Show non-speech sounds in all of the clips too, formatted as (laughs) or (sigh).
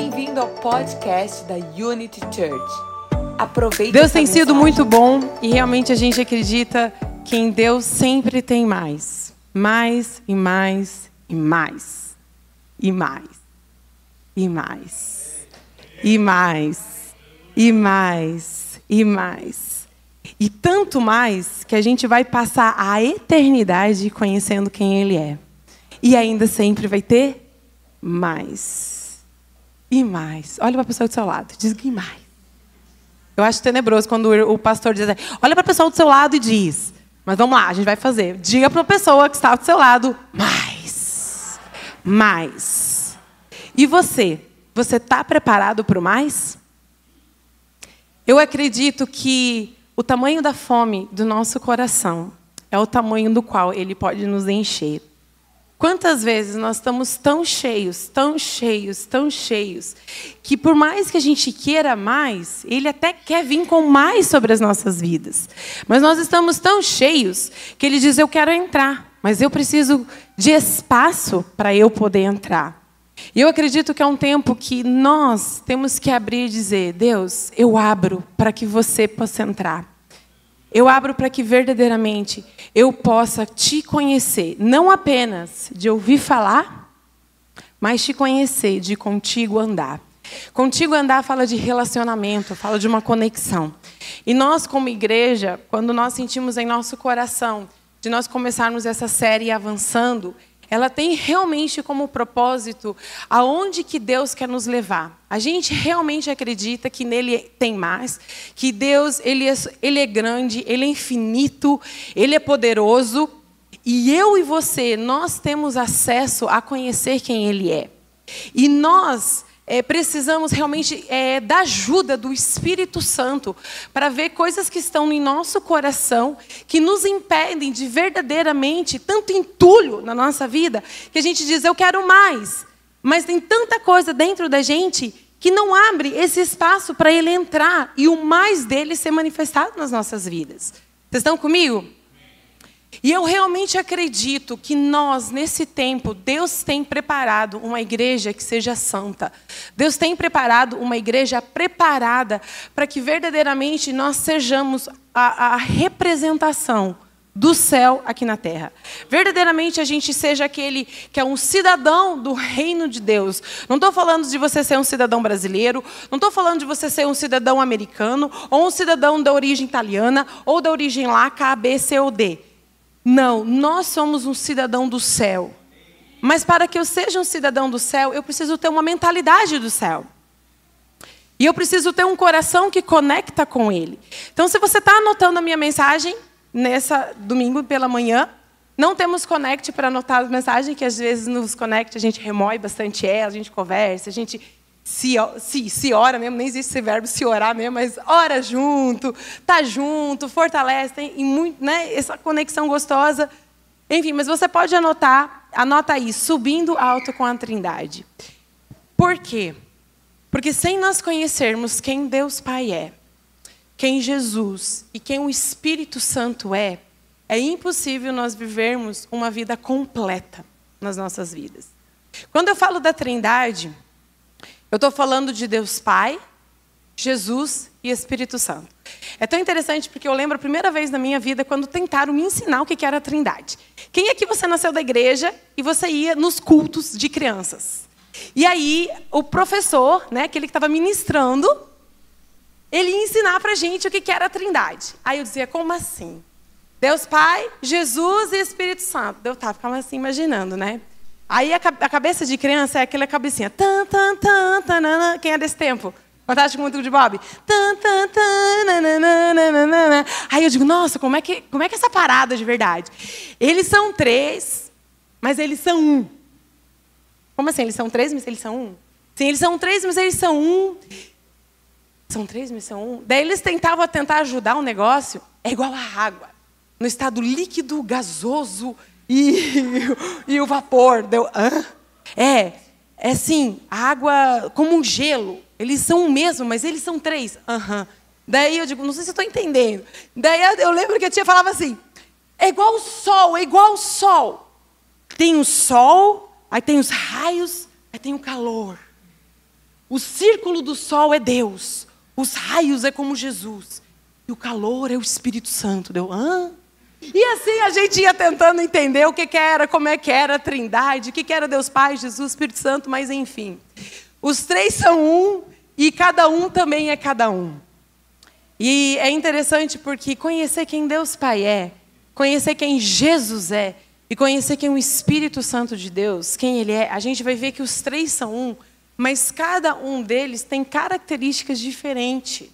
Bem-vindo ao podcast da Unity Church. Aproveite Deus tem sido mensagem. muito bom e realmente a gente acredita que em Deus sempre tem mais. Mais e mais e mais. E mais. E mais. E mais. E mais. E mais. E tanto mais que a gente vai passar a eternidade conhecendo quem Ele é. E ainda sempre vai ter mais. E mais. Olha para a pessoa do seu lado. Diz que mais. Eu acho tenebroso quando o pastor diz assim, olha para a pessoa do seu lado e diz. Mas vamos lá, a gente vai fazer. Diga para a pessoa que está do seu lado, mais. Mais. E você? Você está preparado para o mais? Eu acredito que o tamanho da fome do nosso coração é o tamanho do qual ele pode nos encher. Quantas vezes nós estamos tão cheios, tão cheios, tão cheios, que por mais que a gente queira mais, ele até quer vir com mais sobre as nossas vidas. Mas nós estamos tão cheios que ele diz: Eu quero entrar, mas eu preciso de espaço para eu poder entrar. E eu acredito que é um tempo que nós temos que abrir e dizer: Deus, eu abro para que você possa entrar. Eu abro para que verdadeiramente eu possa te conhecer, não apenas de ouvir falar, mas te conhecer, de contigo andar. Contigo andar fala de relacionamento, fala de uma conexão. E nós, como igreja, quando nós sentimos em nosso coração de nós começarmos essa série avançando, ela tem realmente como propósito aonde que Deus quer nos levar. A gente realmente acredita que nele tem mais, que Deus ele é, ele é grande, ele é infinito, ele é poderoso e eu e você nós temos acesso a conhecer quem ele é. E nós é, precisamos realmente é, da ajuda do Espírito Santo para ver coisas que estão em nosso coração, que nos impedem de verdadeiramente tanto entulho na nossa vida, que a gente diz, eu quero mais. Mas tem tanta coisa dentro da gente que não abre esse espaço para ele entrar e o mais dele ser manifestado nas nossas vidas. Vocês estão comigo? E eu realmente acredito que nós, nesse tempo, Deus tem preparado uma igreja que seja santa. Deus tem preparado uma igreja preparada para que verdadeiramente nós sejamos a, a representação do céu aqui na terra. Verdadeiramente a gente seja aquele que é um cidadão do reino de Deus. Não estou falando de você ser um cidadão brasileiro, não estou falando de você ser um cidadão americano, ou um cidadão da origem italiana, ou da origem lá, K, B, C ou D. Não, nós somos um cidadão do céu. Mas para que eu seja um cidadão do céu, eu preciso ter uma mentalidade do céu. E eu preciso ter um coração que conecta com Ele. Então, se você está anotando a minha mensagem, nessa domingo pela manhã, não temos connect para anotar as mensagens, que às vezes nos connect, a gente remói bastante ela, a gente conversa, a gente se, se, se ora mesmo, nem existe esse verbo se orar mesmo, mas ora junto, tá junto, fortalece, tem e muito, né, essa conexão gostosa. Enfim, mas você pode anotar, anota aí, subindo alto com a Trindade. Por quê? Porque sem nós conhecermos quem Deus Pai é, quem Jesus e quem o Espírito Santo é, é impossível nós vivermos uma vida completa nas nossas vidas. Quando eu falo da Trindade, eu estou falando de Deus Pai, Jesus e Espírito Santo. É tão interessante porque eu lembro a primeira vez na minha vida quando tentaram me ensinar o que era a Trindade. Quem é que você nasceu da igreja e você ia nos cultos de crianças? E aí o professor, né, aquele que estava ministrando, ele ia ensinar para gente o que era a Trindade. Aí eu dizia, como assim? Deus Pai, Jesus e Espírito Santo. Eu estava ficava assim imaginando, né? Aí a, cabeça de criança é aquela cabecinha. Tan, tan, tan. Quem é desse tempo? Fantástico Mundo de Bob. Tan, tan, tan. Aí eu digo, nossa, como é, que, como é que é essa parada de verdade? Eles são três, mas eles são um. Como assim? Eles são três, mas eles são um? Sim, eles são três, mas eles são um. São três, mas são um. Daí eles tentavam tentar ajudar o negócio. É igual a água. No estado líquido, gasoso, e, e o vapor. Deu, Hã? É, é assim, água como um gelo. Eles são o mesmo, mas eles são três. Uhum. Daí eu digo, não sei se estou entendendo. Daí eu lembro que a tia falava assim: é igual o sol, é igual o sol. Tem o sol, aí tem os raios, aí tem o calor. O círculo do sol é Deus. Os raios é como Jesus. E o calor é o Espírito Santo. Deu, hã? E assim a gente ia tentando entender o que, que era, como é que era a trindade, o que, que era Deus Pai, Jesus, Espírito Santo, mas enfim. Os três são um e cada um também é cada um. E é interessante porque conhecer quem Deus Pai é, conhecer quem Jesus é e conhecer quem o Espírito Santo de Deus, quem ele é, a gente vai ver que os três são um, mas cada um deles tem características diferentes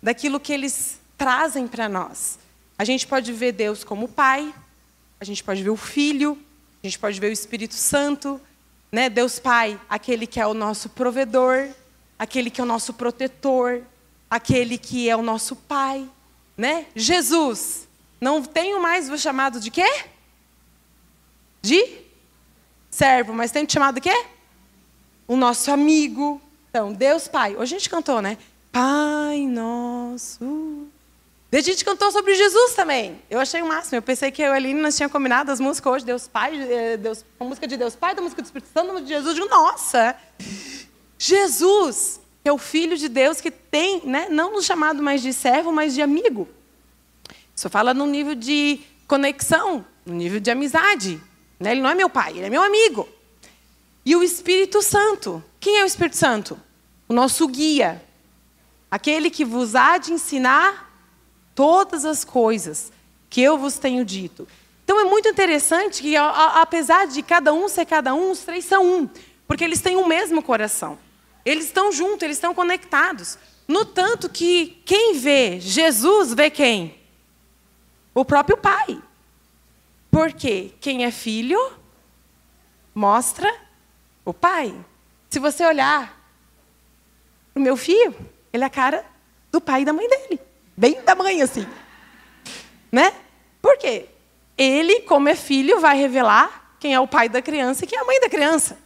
daquilo que eles trazem para nós. A gente pode ver Deus como Pai, a gente pode ver o Filho, a gente pode ver o Espírito Santo, né? Deus Pai, aquele que é o nosso provedor, aquele que é o nosso protetor, aquele que é o nosso Pai, né? Jesus, não tenho mais vos chamado de quê? De servo, mas tenho te chamado de quê? O nosso amigo. Então, Deus Pai. Hoje a gente cantou, né? Pai nosso a gente cantou sobre Jesus também. Eu achei o máximo. Eu pensei que eu e a Aline nós tínhamos combinado as músicas hoje, Deus Pai, eh, Deus, a música de Deus Pai, da música do Espírito Santo, da música de Jesus. Eu digo, nossa! Jesus, que é o Filho de Deus que tem, né, não nos chamado mais de servo, mas de amigo. Isso fala no nível de conexão, no nível de amizade. Né? Ele não é meu pai, ele é meu amigo. E o Espírito Santo. Quem é o Espírito Santo? O nosso guia. Aquele que vos há de ensinar todas as coisas que eu vos tenho dito. Então é muito interessante que, apesar de cada um ser cada um, os três são um, porque eles têm o mesmo coração. Eles estão juntos, eles estão conectados. No tanto que quem vê Jesus vê quem? O próprio Pai. Porque quem é filho mostra o Pai. Se você olhar o meu filho, ele é a cara do pai e da mãe dele. Bem tamanho assim. Né? Por quê? Ele, como é filho, vai revelar quem é o pai da criança e quem é a mãe da criança.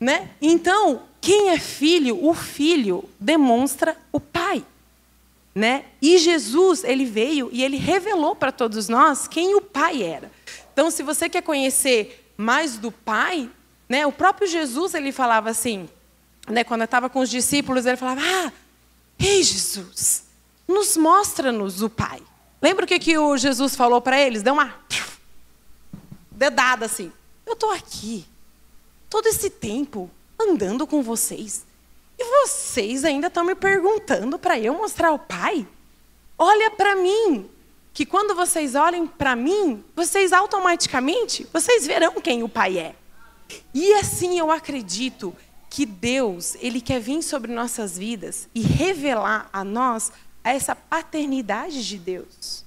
Né? Então, quem é filho, o filho demonstra o pai. Né? E Jesus, ele veio e ele revelou para todos nós quem o pai era. Então, se você quer conhecer mais do pai, né, o próprio Jesus, ele falava assim, né, quando estava com os discípulos, ele falava: "Ah, ei Jesus, nos mostra-nos o Pai. Lembra o que, que o Jesus falou para eles? Deu uma dedada assim. Eu estou aqui, todo esse tempo, andando com vocês. E vocês ainda estão me perguntando para eu mostrar o Pai? Olha para mim, que quando vocês olhem para mim, vocês automaticamente, vocês verão quem o Pai é. E assim eu acredito que Deus, ele quer vir sobre nossas vidas e revelar a nós a essa paternidade de Deus.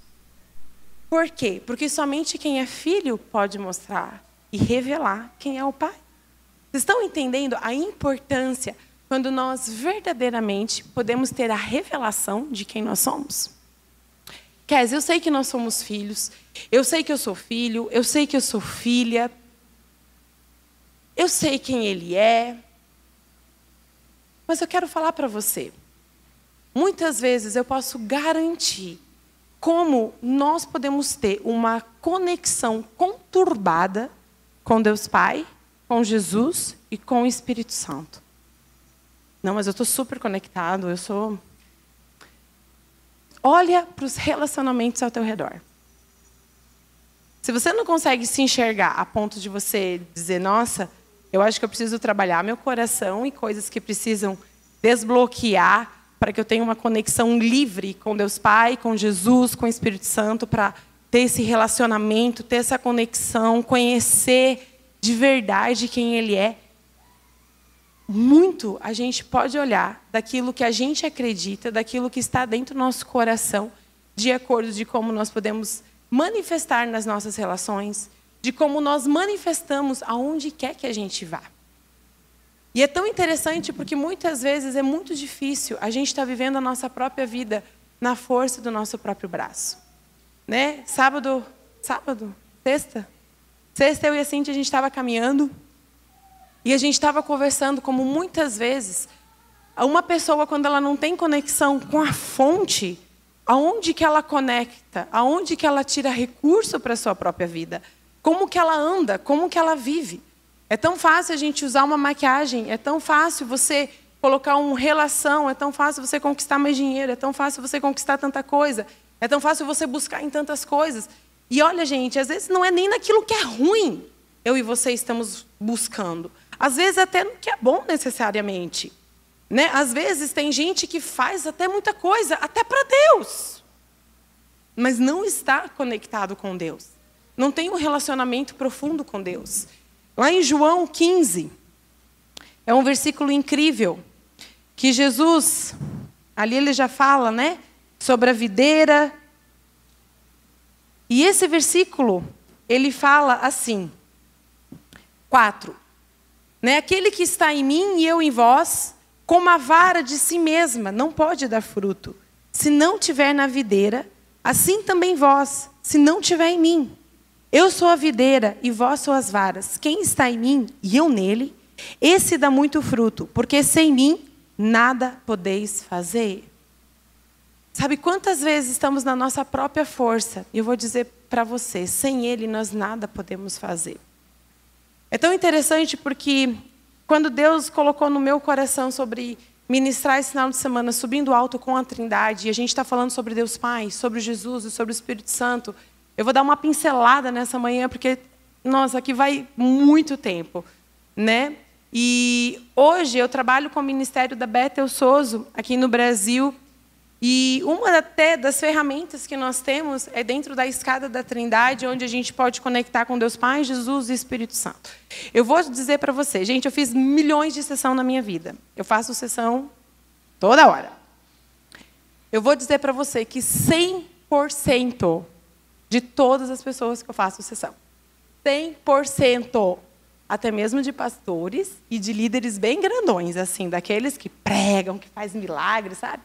Por quê? Porque somente quem é filho pode mostrar e revelar quem é o pai. Vocês estão entendendo a importância quando nós verdadeiramente podemos ter a revelação de quem nós somos? Kes, eu sei que nós somos filhos, eu sei que eu sou filho, eu sei que eu sou filha, eu sei quem ele é, mas eu quero falar para você. Muitas vezes eu posso garantir como nós podemos ter uma conexão conturbada com Deus Pai, com Jesus e com o Espírito Santo. Não, mas eu estou super conectado, eu sou. Olha para os relacionamentos ao teu redor. Se você não consegue se enxergar a ponto de você dizer, nossa, eu acho que eu preciso trabalhar meu coração e coisas que precisam desbloquear para que eu tenha uma conexão livre com Deus Pai, com Jesus, com o Espírito Santo, para ter esse relacionamento, ter essa conexão, conhecer de verdade quem Ele é. Muito a gente pode olhar daquilo que a gente acredita, daquilo que está dentro do nosso coração, de acordo de como nós podemos manifestar nas nossas relações, de como nós manifestamos aonde quer que a gente vá. E é tão interessante porque muitas vezes é muito difícil a gente estar tá vivendo a nossa própria vida na força do nosso próprio braço. Né? Sábado, sábado, sexta, sexta eu e a Cintia a gente estava caminhando e a gente estava conversando como muitas vezes uma pessoa quando ela não tem conexão com a fonte, aonde que ela conecta, aonde que ela tira recurso para a sua própria vida, como que ela anda, como que ela vive. É tão fácil a gente usar uma maquiagem, é tão fácil você colocar uma relação, é tão fácil você conquistar mais dinheiro, é tão fácil você conquistar tanta coisa, é tão fácil você buscar em tantas coisas. E olha, gente, às vezes não é nem naquilo que é ruim eu e você estamos buscando. Às vezes até no que é bom necessariamente. Né? Às vezes tem gente que faz até muita coisa, até para Deus, mas não está conectado com Deus. Não tem um relacionamento profundo com Deus. Lá em João 15, é um versículo incrível, que Jesus, ali ele já fala, né, sobre a videira. E esse versículo, ele fala assim, 4. Né, aquele que está em mim e eu em vós, como a vara de si mesma não pode dar fruto, se não tiver na videira, assim também vós, se não tiver em mim. Eu sou a videira e vós sou as varas. Quem está em mim e eu nele, esse dá muito fruto, porque sem mim nada podeis fazer. Sabe quantas vezes estamos na nossa própria força? E eu vou dizer para você, sem ele nós nada podemos fazer. É tão interessante porque quando Deus colocou no meu coração sobre ministrar esse final de semana subindo alto com a Trindade, e a gente está falando sobre Deus Pai, sobre Jesus e sobre o Espírito Santo, eu vou dar uma pincelada nessa manhã, porque, nossa, aqui vai muito tempo. Né? E hoje eu trabalho com o Ministério da Bethel Soso, aqui no Brasil, e uma até das ferramentas que nós temos é dentro da escada da Trindade, onde a gente pode conectar com Deus Pai, Jesus e Espírito Santo. Eu vou dizer para você, gente, eu fiz milhões de sessão na minha vida. Eu faço sessão toda hora. Eu vou dizer para você que 100% de todas as pessoas que eu faço sessão, 100%, até mesmo de pastores e de líderes bem grandões, assim, daqueles que pregam, que fazem milagres, sabe?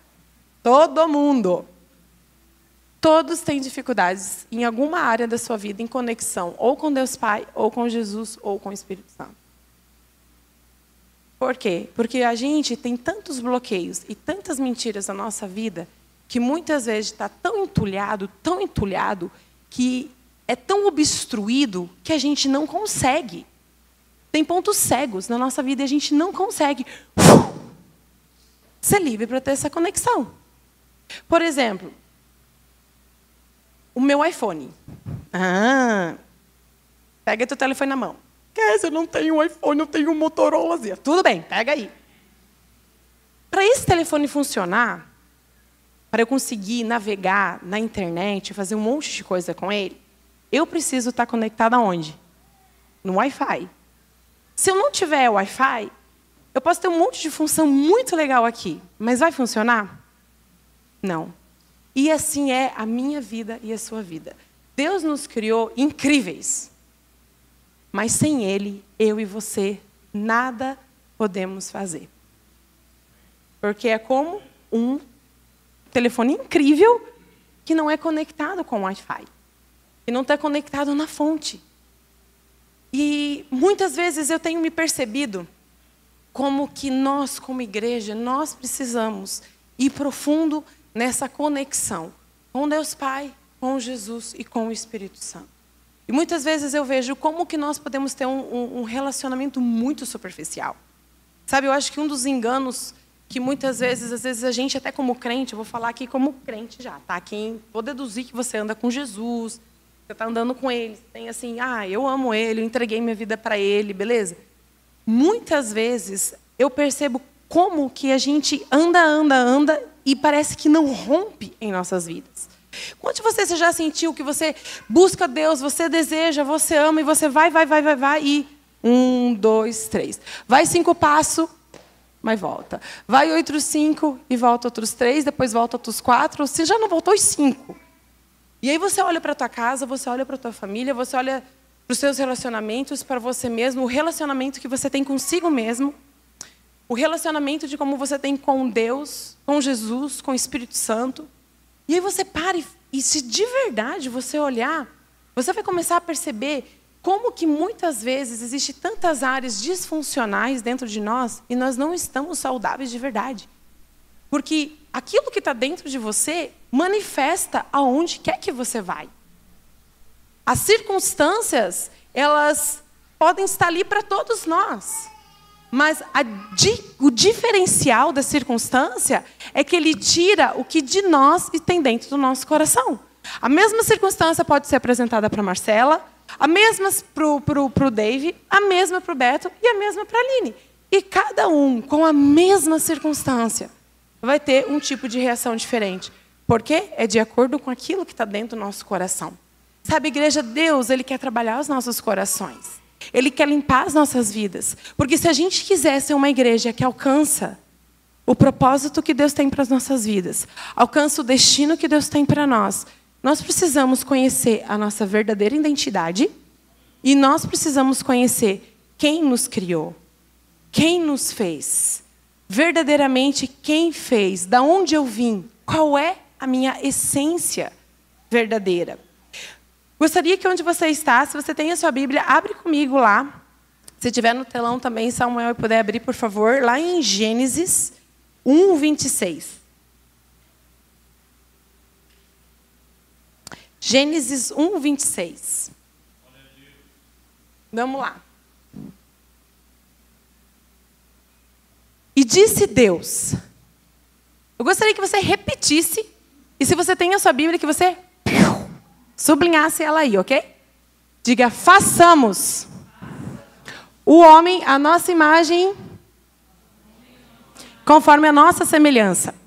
Todo mundo. Todos têm dificuldades em alguma área da sua vida em conexão, ou com Deus Pai, ou com Jesus, ou com o Espírito Santo. Por quê? Porque a gente tem tantos bloqueios e tantas mentiras na nossa vida que muitas vezes está tão entulhado, tão entulhado, que é tão obstruído que a gente não consegue. Tem pontos cegos na nossa vida e a gente não consegue ser livre para ter essa conexão. Por exemplo, o meu iPhone. Ah, pega teu telefone na mão. Quer, eu não tenho um iPhone, eu tenho um Motorola. Tudo bem, pega aí. Para esse telefone funcionar, para eu conseguir navegar na internet, fazer um monte de coisa com ele, eu preciso estar conectado aonde? No Wi-Fi. Se eu não tiver Wi-Fi, eu posso ter um monte de função muito legal aqui, mas vai funcionar? Não. E assim é a minha vida e a sua vida. Deus nos criou incríveis. Mas sem Ele, eu e você, nada podemos fazer. Porque é como um telefone incrível que não é conectado com o Wi-Fi. Que não está conectado na fonte. E muitas vezes eu tenho me percebido como que nós, como igreja, nós precisamos ir profundo nessa conexão com Deus Pai, com Jesus e com o Espírito Santo. E muitas vezes eu vejo como que nós podemos ter um, um, relacionamento muito superficial. Sabe, eu acho que um dos enganos que muitas vezes, às vezes a gente até como crente, eu vou falar aqui como crente já, tá? Quem vou deduzir que você anda com Jesus, você está andando com Ele, tem assim, ah, eu amo Ele, eu entreguei minha vida para Ele, beleza? Muitas vezes eu percebo como que a gente anda, anda, anda e parece que não rompe em nossas vidas. Quantos de vocês já sentiu que você busca Deus, você deseja, você ama e você vai, vai, vai, vai, vai e um, dois, três. Vai cinco passos, mas volta. Vai outros cinco e volta outros três, depois volta outros quatro. Você já não voltou os cinco. E aí você olha para a tua casa, você olha para a tua família, você olha para os seus relacionamentos, para você mesmo, o relacionamento que você tem consigo mesmo o relacionamento de como você tem com Deus, com Jesus, com o Espírito Santo. E aí você para e, e se de verdade você olhar, você vai começar a perceber como que muitas vezes existe tantas áreas disfuncionais dentro de nós e nós não estamos saudáveis de verdade. Porque aquilo que está dentro de você manifesta aonde quer que você vai. As circunstâncias, elas podem estar ali para todos nós. Mas a, o diferencial da circunstância é que ele tira o que de nós tem dentro do nosso coração. A mesma circunstância pode ser apresentada para Marcela, a mesma para o Dave, a mesma para o Beto e a mesma para a Aline. E cada um, com a mesma circunstância, vai ter um tipo de reação diferente. Porque é de acordo com aquilo que está dentro do nosso coração. Sabe, igreja, Deus, Ele quer trabalhar os nossos corações. Ele quer limpar as nossas vidas. Porque se a gente quiser ser uma igreja que alcança o propósito que Deus tem para as nossas vidas, alcança o destino que Deus tem para nós, nós precisamos conhecer a nossa verdadeira identidade e nós precisamos conhecer quem nos criou, quem nos fez, verdadeiramente quem fez, da onde eu vim, qual é a minha essência verdadeira. Gostaria que onde você está, se você tem a sua Bíblia, abre comigo lá. Se tiver no telão também, Samuel, e puder abrir, por favor, lá em Gênesis 1, 26. Gênesis 1, 26. Vamos lá. E disse Deus. Eu gostaria que você repetisse. E se você tem a sua Bíblia, que você Sublinhasse ela aí, ok? Diga, façamos o homem a nossa imagem conforme a nossa semelhança.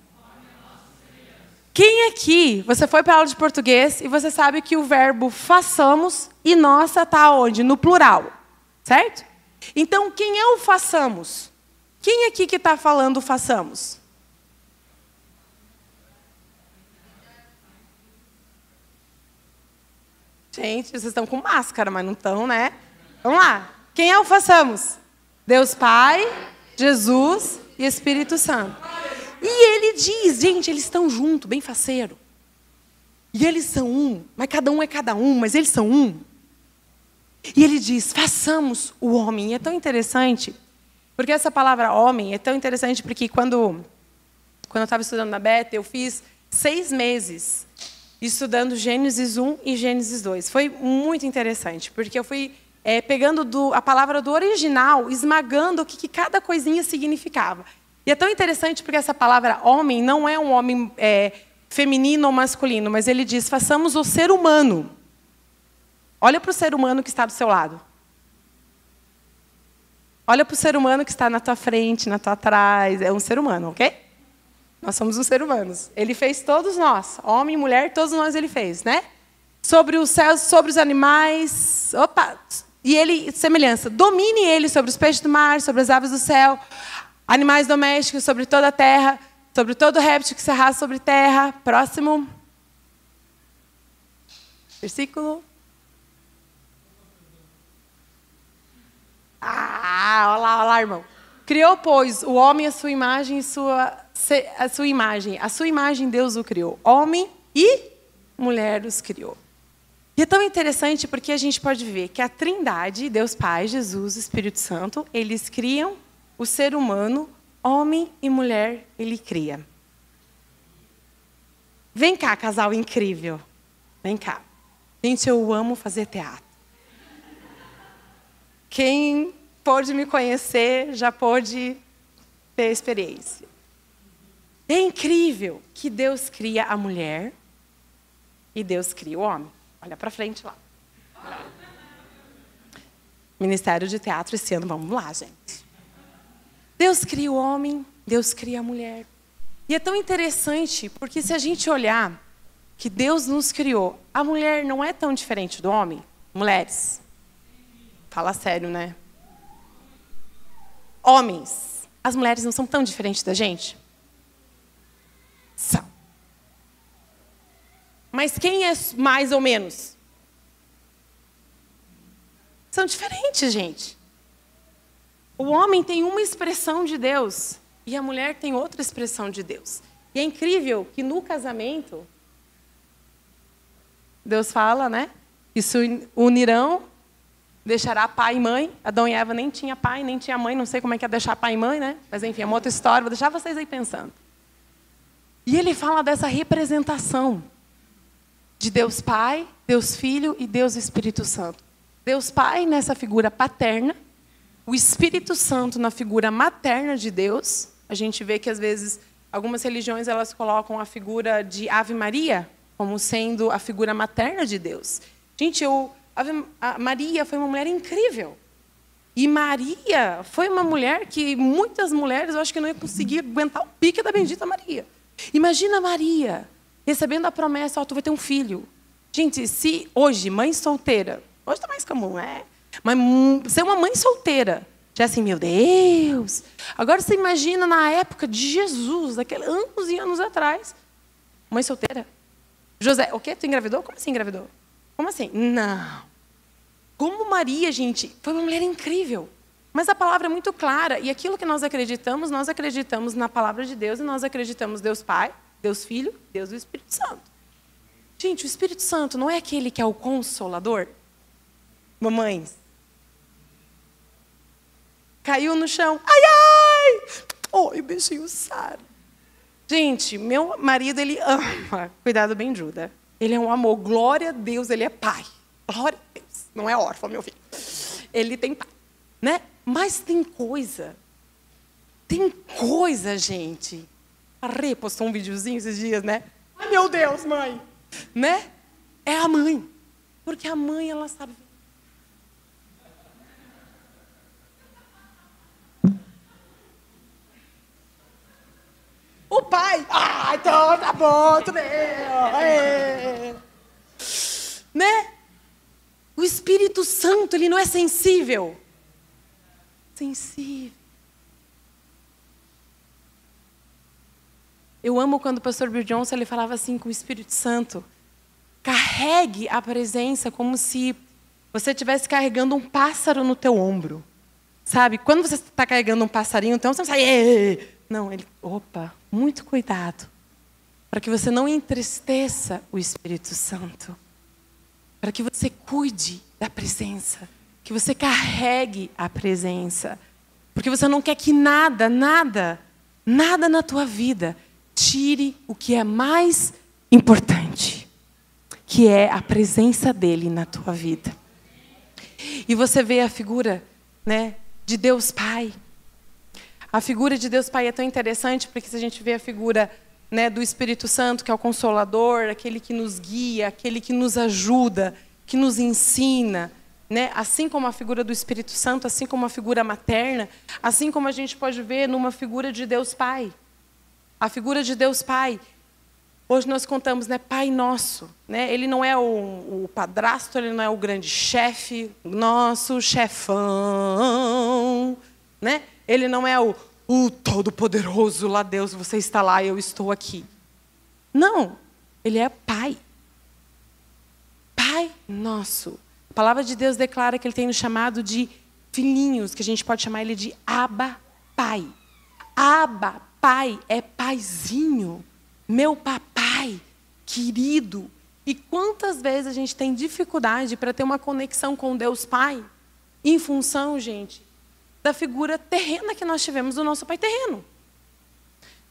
Quem aqui, você foi para aula de português e você sabe que o verbo façamos e nossa está onde? No plural, certo? Então, quem é o façamos? Quem aqui que está falando façamos? Gente, vocês estão com máscara, mas não estão, né? Vamos lá. Quem é o façamos? Deus Pai, Jesus e Espírito Santo. E ele diz, gente, eles estão juntos, bem faceiro. E eles são um, mas cada um é cada um, mas eles são um. E ele diz: façamos o homem. E é tão interessante, porque essa palavra homem é tão interessante porque quando, quando eu estava estudando na Beta, eu fiz seis meses estudando Gênesis 1 e Gênesis 2. Foi muito interessante, porque eu fui é, pegando do, a palavra do original, esmagando o que, que, cada coisinha significava. E é tão interessante porque essa palavra homem não é um homem é, feminino ou masculino, mas ele diz: façamos o ser humano. Olha para o ser humano que está do seu lado. Olha para o ser humano que está na tua frente, na tua trás. É um ser humano, ok? Nós somos os seres humanos. Ele fez todos nós, homem, mulher, todos nós ele fez, né? Sobre os céus, sobre os animais. Opa! E ele, semelhança, domine ele sobre os peixes do mar, sobre as aves do céu, animais domésticos, sobre toda a terra, sobre todo réptil que se arrasta sobre terra. Próximo. Versículo. Ah, olha lá, olha lá, irmão. Criou, pois, o homem a sua imagem e sua a sua imagem. A sua imagem Deus o criou. Homem e mulher os criou. E é tão interessante porque a gente pode ver que a Trindade, Deus Pai, Jesus, Espírito Santo, eles criam o ser humano, homem e mulher, ele cria. Vem cá, casal incrível. Vem cá. Gente, eu amo fazer teatro. Quem pôde me conhecer já pôde ter experiência. É incrível que Deus cria a mulher e Deus cria o homem. Olha para frente lá. Ministério de Teatro esse ano, vamos lá, gente. Deus cria o homem, Deus cria a mulher. E é tão interessante, porque se a gente olhar que Deus nos criou, a mulher não é tão diferente do homem. Mulheres, fala sério, né? Homens, as mulheres não são tão diferentes da gente? São. Mas quem é mais ou menos? São diferentes, gente. O homem tem uma expressão de Deus e a mulher tem outra expressão de Deus. E é incrível que no casamento, Deus fala, né? Isso unirão, deixará pai e mãe. Adão e Eva nem tinha pai, nem tinha mãe, não sei como é que é deixar pai e mãe, né? Mas enfim, é uma outra história, vou deixar vocês aí pensando. E ele fala dessa representação de Deus Pai, Deus Filho e Deus Espírito Santo. Deus Pai nessa figura paterna, o Espírito Santo na figura materna de Deus. A gente vê que às vezes algumas religiões elas colocam a figura de Ave Maria como sendo a figura materna de Deus. Gente, eu, Maria foi uma mulher incrível. E Maria foi uma mulher que muitas mulheres eu acho que não ia conseguir aguentar o pique da bendita Maria. Imagina Maria recebendo a promessa, ó, oh, tu vai ter um filho. Gente, se hoje, mãe solteira, hoje está mais comum, é? Mas ser uma mãe solteira, já assim, meu Deus. Agora você imagina na época de Jesus, daqueles anos e anos atrás, mãe solteira. José, o quê? Tu engravidou? Como assim engravidou? Como assim? Não. Como Maria, gente, foi uma mulher incrível. Mas a palavra é muito clara. E aquilo que nós acreditamos, nós acreditamos na palavra de Deus e nós acreditamos Deus Pai, Deus Filho, Deus e o Espírito Santo. Gente, o Espírito Santo não é aquele que é o consolador? Mamães. Caiu no chão. Ai, ai! Oi, beijinho Sara. Gente, meu marido, ele ama. Cuidado bem, Juda. Ele é um amor. Glória a Deus, ele é pai. Glória a Deus. Não é órfão, meu filho. Ele tem pai. Né? Mas tem coisa. Tem coisa, gente. A Rê postou um videozinho esses dias, né? Ai, meu Deus, mãe. Né? É a mãe. Porque a mãe, ela sabe O pai, ah, então tá bom, tudo bem. É. Né? O Espírito Santo, ele não é sensível. Sensível. Eu amo quando o pastor Bill Johnson ele falava assim com o Espírito Santo. Carregue a presença como se você estivesse carregando um pássaro no teu ombro. Sabe? Quando você está carregando um passarinho, então você não sai. Não, ele, opa, muito cuidado, para que você não entristeça o Espírito Santo, para que você cuide da presença, que você carregue a presença, porque você não quer que nada, nada, nada na tua vida tire o que é mais importante, que é a presença dele na tua vida. E você vê a figura, né, de Deus Pai, a figura de Deus Pai é tão interessante porque se a gente vê a figura né, do Espírito Santo, que é o consolador, aquele que nos guia, aquele que nos ajuda, que nos ensina, né? assim como a figura do Espírito Santo, assim como a figura materna, assim como a gente pode ver numa figura de Deus Pai. A figura de Deus Pai. Hoje nós contamos, né, Pai Nosso. Né? Ele não é o, o padrasto, ele não é o grande chefe, nosso chefão. Né? Ele não é o, o Todo-Poderoso lá, Deus, você está lá eu estou aqui. Não, ele é Pai. Pai nosso. A palavra de Deus declara que ele tem nos chamado de filhinhos, que a gente pode chamar ele de Abba Pai. Abba Pai é paizinho, meu papai, querido. E quantas vezes a gente tem dificuldade para ter uma conexão com Deus Pai, em função, gente, da figura terrena que nós tivemos do nosso pai terreno.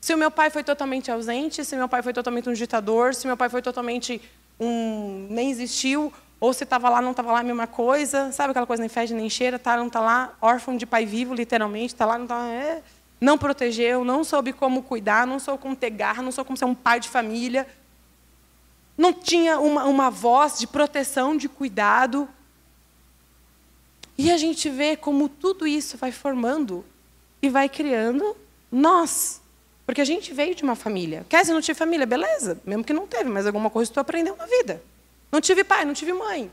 Se o meu pai foi totalmente ausente, se meu pai foi totalmente um ditador, se meu pai foi totalmente um nem existiu, ou se estava lá, não estava lá a mesma coisa, sabe aquela coisa nem fede nem cheira, tá, não está lá, órfão de pai vivo, literalmente, está lá, não está, é, não protegeu, não soube como cuidar, não soube como ter garra, não soube como ser um pai de família, não tinha uma, uma voz de proteção, de cuidado, e a gente vê como tudo isso vai formando e vai criando nós. Porque a gente veio de uma família. Quer dizer, não tive família? Beleza. Mesmo que não teve, mas alguma coisa tu aprendeu na vida. Não tive pai, não tive mãe.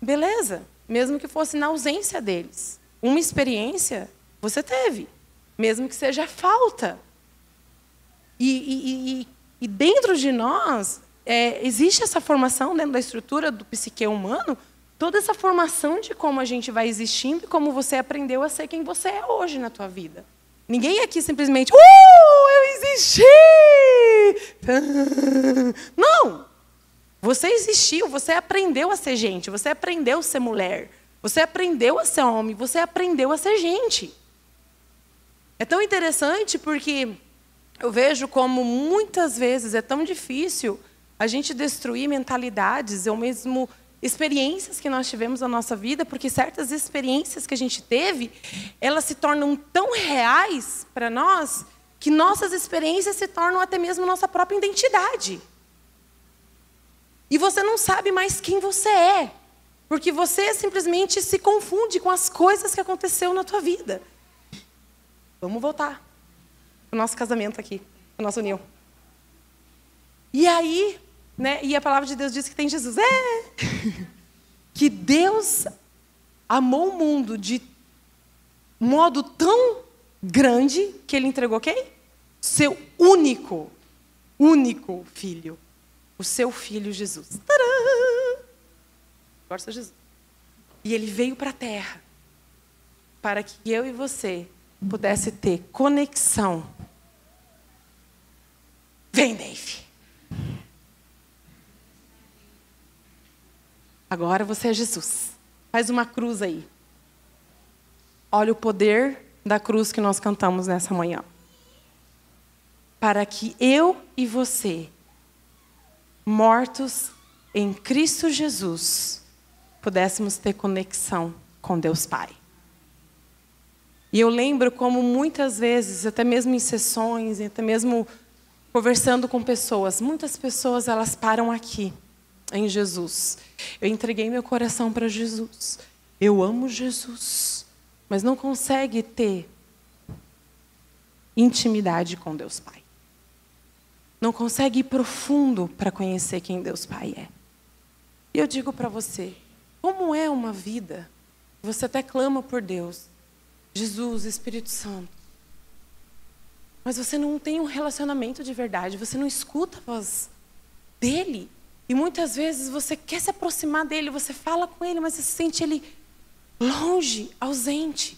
Beleza. Mesmo que fosse na ausência deles. Uma experiência você teve. Mesmo que seja falta. E, e, e, e dentro de nós, é, existe essa formação dentro da estrutura do psique humano toda essa formação de como a gente vai existindo e como você aprendeu a ser quem você é hoje na tua vida. Ninguém aqui simplesmente, uh, eu existi! (laughs) Não! Você existiu, você aprendeu a ser gente, você aprendeu a ser mulher, você aprendeu a ser homem, você aprendeu a ser gente. É tão interessante porque eu vejo como muitas vezes é tão difícil a gente destruir mentalidades, ou mesmo experiências que nós tivemos na nossa vida, porque certas experiências que a gente teve, elas se tornam tão reais para nós que nossas experiências se tornam até mesmo nossa própria identidade. E você não sabe mais quem você é, porque você simplesmente se confunde com as coisas que aconteceu na tua vida. Vamos voltar o nosso casamento aqui, a nossa união. E aí, né? E a palavra de Deus diz que tem Jesus. É! (laughs) que Deus amou o mundo de modo tão grande que ele entregou quem? Seu único, único filho. O seu filho Jesus. Tadã! Agora Jesus. E ele veio para a terra para que eu e você pudesse ter conexão. Vem, Dave. Agora você é Jesus. Faz uma cruz aí. Olha o poder da cruz que nós cantamos nessa manhã. Para que eu e você, mortos em Cristo Jesus, pudéssemos ter conexão com Deus Pai. E eu lembro como muitas vezes, até mesmo em sessões, até mesmo conversando com pessoas, muitas pessoas elas param aqui em Jesus. Eu entreguei meu coração para Jesus. Eu amo Jesus, mas não consegue ter intimidade com Deus Pai. Não consegue ir profundo para conhecer quem Deus Pai é. E eu digo para você, como é uma vida? Você até clama por Deus, Jesus, Espírito Santo. Mas você não tem um relacionamento de verdade, você não escuta a voz dele. E muitas vezes você quer se aproximar dele, você fala com ele, mas você sente ele longe, ausente.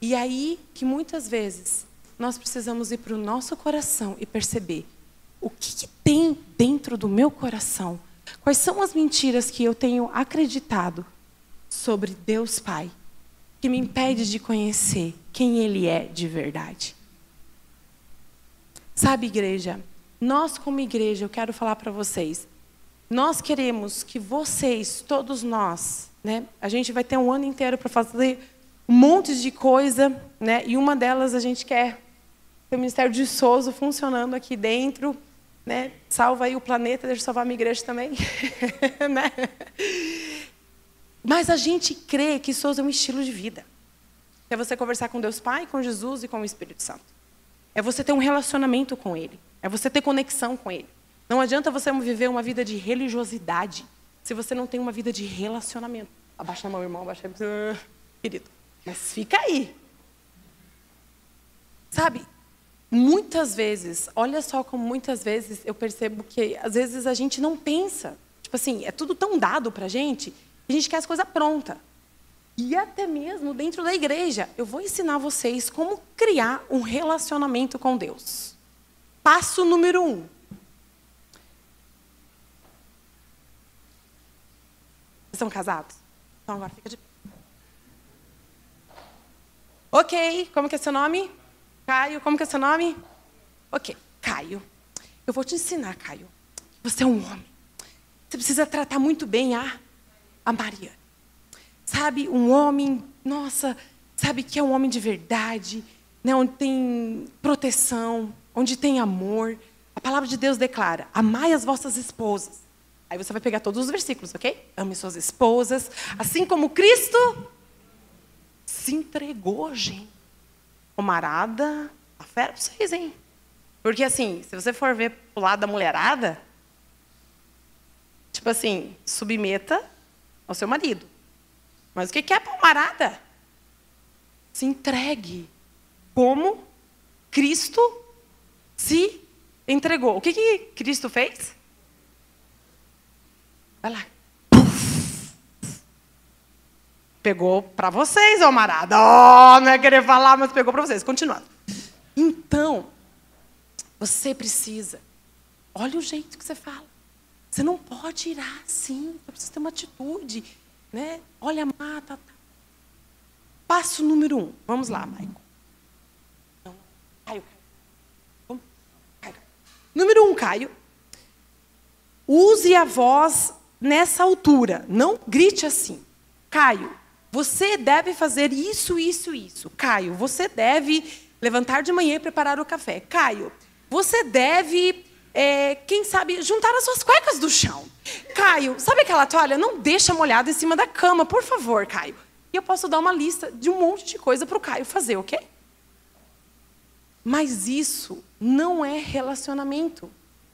E aí que muitas vezes nós precisamos ir para o nosso coração e perceber o que, que, tem dentro do meu coração. Quais são as mentiras que eu tenho acreditado sobre Deus Pai, que me impede de conhecer quem Ele é de verdade. Sabe, igreja, nós como igreja, eu quero falar para vocês, nós queremos que vocês, todos nós, né, a gente vai ter um ano inteiro para fazer um monte de coisa, né, e uma delas a gente quer ter o Ministério de Souza funcionando aqui dentro, né, salva aí o planeta, deixa eu salvar a minha igreja também, (laughs) né? Mas a gente crê que Souza é um estilo de vida. É você conversar com Deus Pai, com Jesus e com o Espírito Santo. É você ter um relacionamento com Ele. É você ter conexão com Ele. Não adianta você viver uma vida de religiosidade se você não tem uma vida de relacionamento. Abaixa a mão, irmão, abaixa a mão. Querido, mas fica aí. Sabe, muitas vezes, olha só como muitas vezes eu percebo que às vezes a gente não pensa. Tipo assim, é tudo tão dado para a gente, a gente quer as coisas prontas. E até mesmo dentro da igreja, eu vou ensinar vocês como criar um relacionamento com Deus. Passo número um: São casados? Então agora fica de pé. Ok, como que é seu nome? Caio, como que é seu nome? Ok, Caio. Eu vou te ensinar, Caio. Você é um homem. Você precisa tratar muito bem a, a Maria. Sabe, um homem, nossa, sabe que é um homem de verdade, né, onde tem proteção, onde tem amor. A palavra de Deus declara: amai as vossas esposas Aí você vai pegar todos os versículos, ok? Ame suas esposas, assim como Cristo se entregou, gente. Camarada, a fera pra vocês, hein? Porque assim, se você for ver pro lado da mulherada, tipo assim, submeta ao seu marido. Mas o que é palmarada? Se entregue como Cristo se entregou. O que, que Cristo fez? Vai lá. Pegou para vocês, ô marada. Oh, não é querer falar, mas pegou para vocês. Continuando. Então, você precisa. Olha o jeito que você fala. Você não pode ir assim. Você precisa ter uma atitude. Né? Olha, mata. Tá. Passo número um. Vamos lá, Maicon. Caio. Caio. Número um, Caio. Use a voz nessa altura. Não grite assim. Caio, você deve fazer isso, isso, isso. Caio, você deve levantar de manhã e preparar o café. Caio, você deve, é, quem sabe, juntar as suas cuecas do chão. Caio, sabe aquela toalha? Não deixa molhada em cima da cama, por favor, Caio. E eu posso dar uma lista de um monte de coisa para o Caio fazer, ok? Mas isso não é relacionamento.